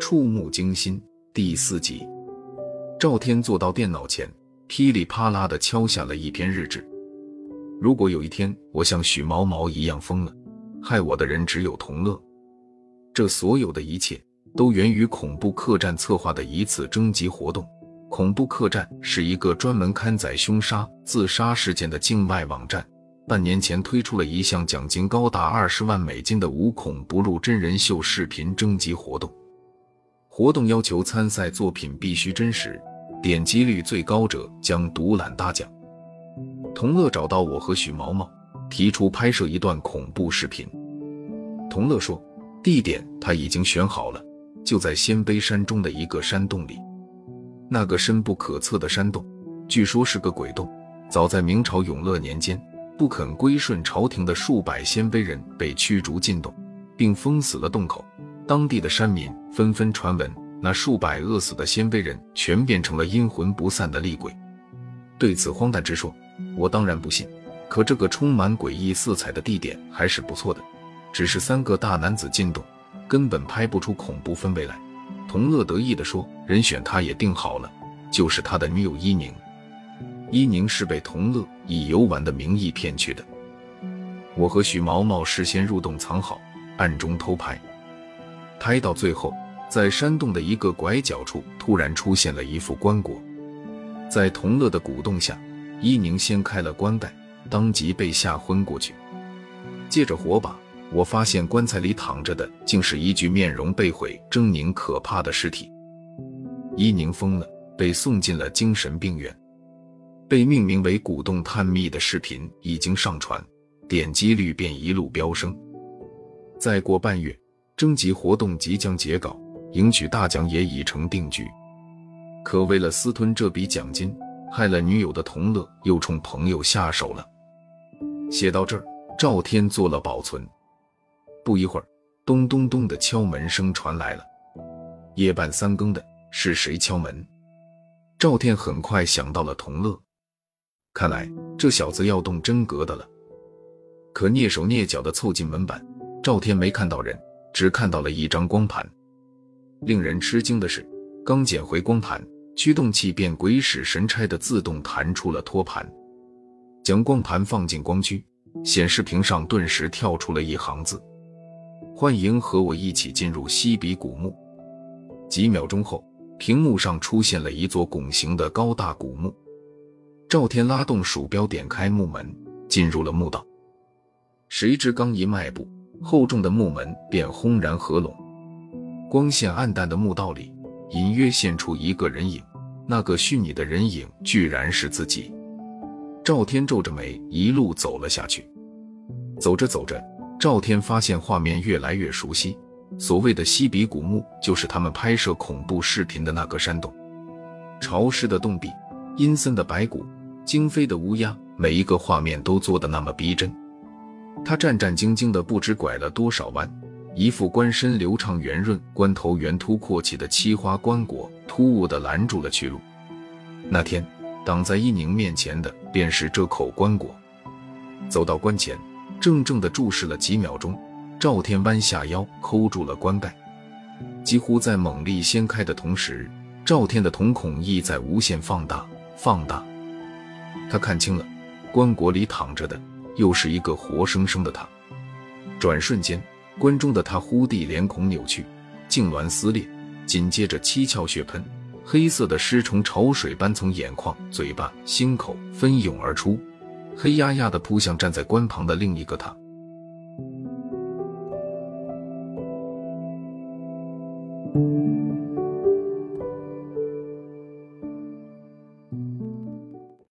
触目惊心第四集，赵天坐到电脑前，噼里啪啦的敲下了一篇日志。如果有一天我像许毛毛一样疯了，害我的人只有同乐。这所有的一切都源于恐怖客栈策划的一次征集活动。恐怖客栈是一个专门刊载凶杀、自杀事件的境外网站。半年前推出了一项奖金高达二十万美金的无孔不入真人秀视频征集活动。活动要求参赛作品必须真实，点击率最高者将独揽大奖。同乐找到我和许毛毛，提出拍摄一段恐怖视频。同乐说，地点他已经选好了，就在鲜卑山中的一个山洞里。那个深不可测的山洞，据说是个鬼洞。早在明朝永乐年间。不肯归顺朝廷的数百鲜卑人被驱逐进洞，并封死了洞口。当地的山民纷纷传闻，那数百饿死的鲜卑人全变成了阴魂不散的厉鬼。对此荒诞之说，我当然不信。可这个充满诡异色彩的地点还是不错的。只是三个大男子进洞，根本拍不出恐怖氛围来。同乐得意地说：“人选他也定好了，就是他的女友伊宁。”伊宁是被同乐以游玩的名义骗去的。我和许毛毛事先入洞藏好，暗中偷拍。拍到最后，在山洞的一个拐角处，突然出现了一副棺椁。在同乐的鼓动下，伊宁掀开了棺盖，当即被吓昏过去。借着火把，我发现棺材里躺着的竟是一具面容被毁、狰狞可怕的尸体。伊宁疯了，被送进了精神病院。被命名为“古洞探秘”的视频已经上传，点击率便一路飙升。再过半月，征集活动即将截稿，赢取大奖也已成定局。可为了私吞这笔奖金，害了女友的同乐又冲朋友下手了。写到这儿，赵天做了保存。不一会儿，咚咚咚的敲门声传来了。夜半三更的，是谁敲门？赵天很快想到了同乐。看来这小子要动真格的了，可蹑手蹑脚地凑近门板，赵天没看到人，只看到了一张光盘。令人吃惊的是，刚捡回光盘，驱动器便鬼使神差地自动弹出了托盘。将光盘放进光驱，显示屏上顿时跳出了一行字：“欢迎和我一起进入西比古墓。”几秒钟后，屏幕上出现了一座拱形的高大古墓。赵天拉动鼠标，点开木门，进入了墓道。谁知刚一迈步，厚重的木门便轰然合拢。光线暗淡的墓道里，隐约现出一个人影。那个虚拟的人影，居然是自己。赵天皱着眉，一路走了下去。走着走着，赵天发现画面越来越熟悉。所谓的西比古墓，就是他们拍摄恐怖视频的那个山洞。潮湿的洞壁，阴森的白骨。惊飞的乌鸦，每一个画面都做得那么逼真。他战战兢兢的，不知拐了多少弯，一副官身流畅圆润、官头圆凸阔起的漆花棺椁，突兀的拦住了去路。那天挡在伊宁面前的，便是这口棺椁。走到棺前，怔怔的注视了几秒钟，赵天弯下腰抠住了棺盖。几乎在猛力掀开的同时，赵天的瞳孔亦在无限放大，放大。他看清了，棺椁里躺着的又是一个活生生的他。转瞬间，棺中的他忽地脸孔扭曲，痉挛撕裂，紧接着七窍血喷，黑色的尸虫潮水般从眼眶、嘴巴、心口喷涌而出，黑压压的扑向站在棺旁的另一个他。